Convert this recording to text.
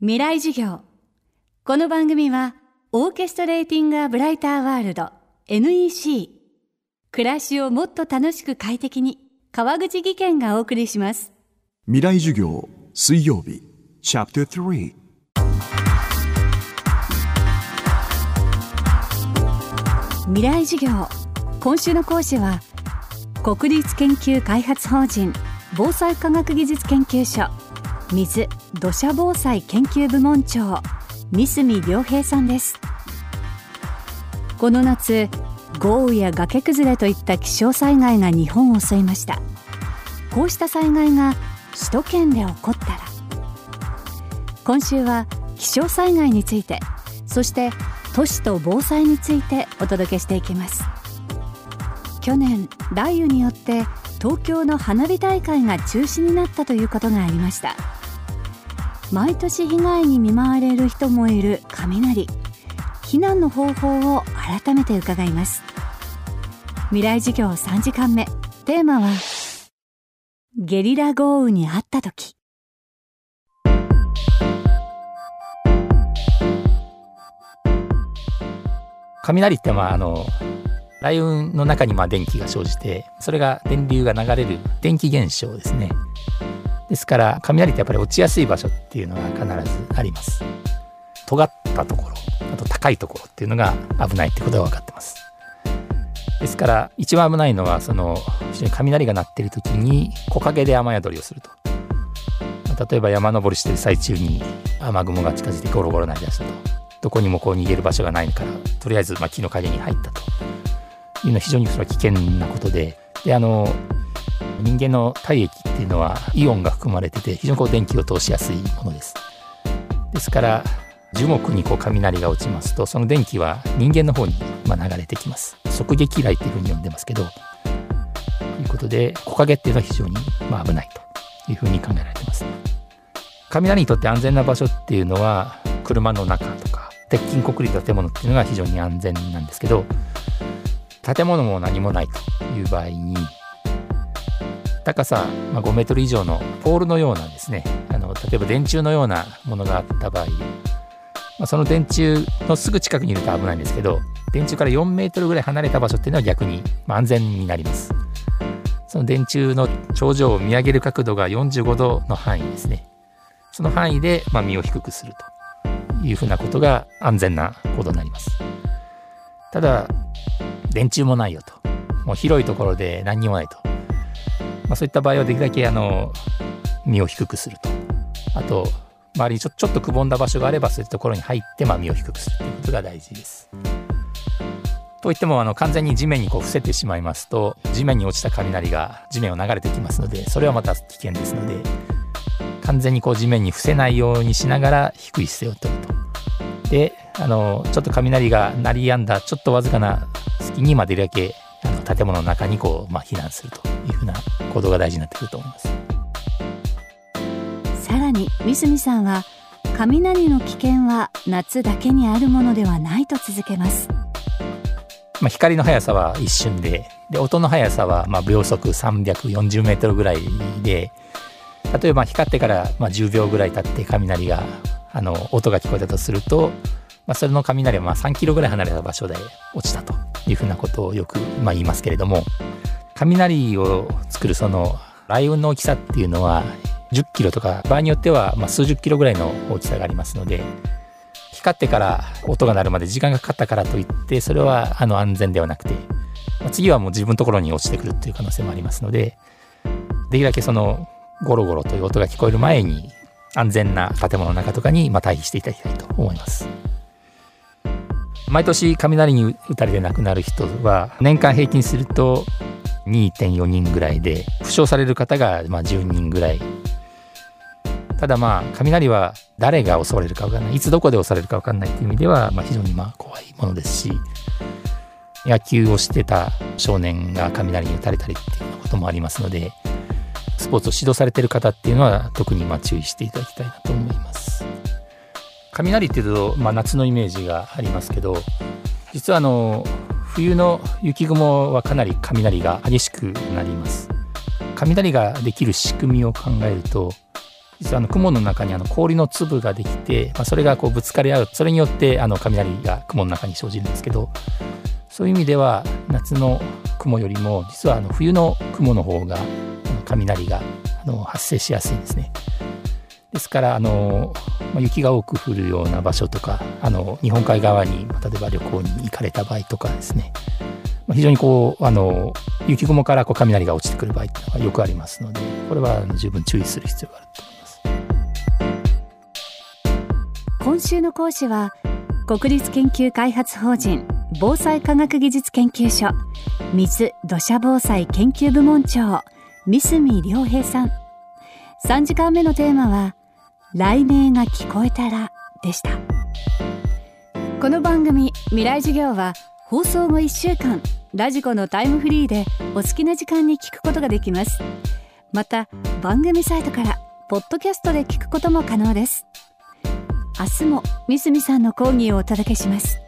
未来授業。この番組はオーケストレーティング・ア・ブライター・ワールド NEC 暮らしをもっと楽しく快適に川口義賢がお送りします。未来授業水曜日。チャプター3未来授業。今週の講師は国立研究開発法人防災科学技術研究所水土砂防災研究部門長三角良平さんです。この夏豪雨や崖崩れといった気象災害が日本を襲いました。こうした災害が首都圏で起こったら。今週は気象災害についてそして都市と防災についてお届けしていきます。去年雷雨によって東京の花火大会が中止になったということがありました。毎年被害に見舞われる人もいる雷。避難の方法を改めて伺います。未来授業3時間目。テーマはゲリラ豪雨にあった時。雷ってまああの雷雲の中にまあ電気が生じてそれが電流が流れる電気現象ですね。ですから雷ってやっぱり落ちやすい場所っていうのが必ずあります。尖ったところあと高いところっていうのが危ないってことが分かってます。ですから一番危ないのはその非常に雷が鳴ってる時に木陰で雨宿りをすると。例えば山登りしてる最中に雨雲が近づいてゴロゴロ鳴り出したと。どこにもこう逃げる場所がないからとりあえずま木の陰に入ったと。いうのは非常にそれは危険なことで。であの人間の体液っていうのはイオンが含まれてて非常にこう電気を通しやすいものです。ですから樹木にこう雷が落ちますとその電気は人間の方にま流れてきます。側撃雷っていうふうに呼んでますけどということで木陰っていうのは非常にま危ないというふうに考えられてます。雷にとって安全な場所っていうのは車の中とか鉄筋コンクリート建物っていうのが非常に安全なんですけど建物も何もないという場合に高さ、ま5メートル以上のポールのようなですねあの例えば電柱のようなものがあった場合、まあ、その電柱のすぐ近くにいると危ないんですけど電柱から4メートルぐらい離れた場所っていうのは逆に、ま安全になります。その電柱の頂上を見上げる角度が45度の範囲ですね。その範囲で、ま身を低くするというふうなことが安全な行動になります。ただ電柱もないよと。もう広いところで何にもないと。まあ、そういった場合はできるだけあの身を低くするとあと周りにちょちょっとくぼんだ場所があればそういうところに入って、まあ、身を低くするということが大事です。といってもあの完全に地面にこう伏せてしまいますと地面に落ちた雷が地面を流れてきますのでそれはまた危険ですので完全にこう地面に伏せないようにしながら低い姿勢をとると。であのちょっと雷が鳴り止んだちょっとわずかな隙にまでるだけ建物の中にこう、まあ、避難するというふうな行動が大事になってくると思います。さらに三角さんは雷の危険は夏だけにあるものではないと続けます。まあ、光の速さは一瞬でで音の速さはまあ秒速340メートルぐらいで例えば光ってからまあ10秒ぐらい経って雷があの音が聞こえたとすると、まあ、それの雷はま3キロぐらい離れた場所で落ちたというふうなことをよくま言いますけれども雷を作るその雷雲の大きさっていうのは10キロとか場合によってはま数十キロぐらいの大きさがありますので光ってから音が鳴るまで時間がかかったからといってそれはあの安全ではなくて、ま次はもう自分のところに落ちてくるっていう可能性もありますのでできるだけそのゴロゴロという音が聞こえる前に安全な建物の中とかにま退避していただきたいと思います。毎年雷に打たれて亡くなる人は年間平均すると2.4人ぐらいで負傷される方がまあ10人ぐらい。ただまあ雷は誰が襲われるか分からない。いつどこで襲われるか分からないという意味ではまあ非常にまあ怖いものですし野球をしてた少年が雷に打たれたりっていうこともありますのでスポーツを指導されてる方っていうのは特にまあ注意していただきたいなと思います。雷っていうと、まあ、夏のイメージがありますけど実はあの冬の雪雲はかなり雷が激しくなります雷ができる仕組みを考えると実はあの雲の中にあの氷の粒ができて、まあ、それがこうぶつかり合うそれによってあの雷が雲の中に生じるんですけどそういう意味では夏の雲よりも実はあの冬の雲の方が雷があの発生しやすいんですね。ですからあの、まあ、雪が多く降るような場所とかあの日本海側に例えば旅行に行かれた場合とかですね、まあ、非常にこうあの雪雲からこう雷が落ちてくる場合っていうのがよくありますのでこれは十分注意する必要があると思います。今週の講師は国立研究開発法人防災科学技術研究所水土砂防災研究部門長三角良平さん3時間目のテーマは雷鳴が聞こえたらでした。この番組未来授業は放送後1週間ラジコのタイムフリーでお好きな時間に聞くことができます。また番組サイトからポッドキャストで聞くことも可能です。明日も三角さんの講義をお届けします。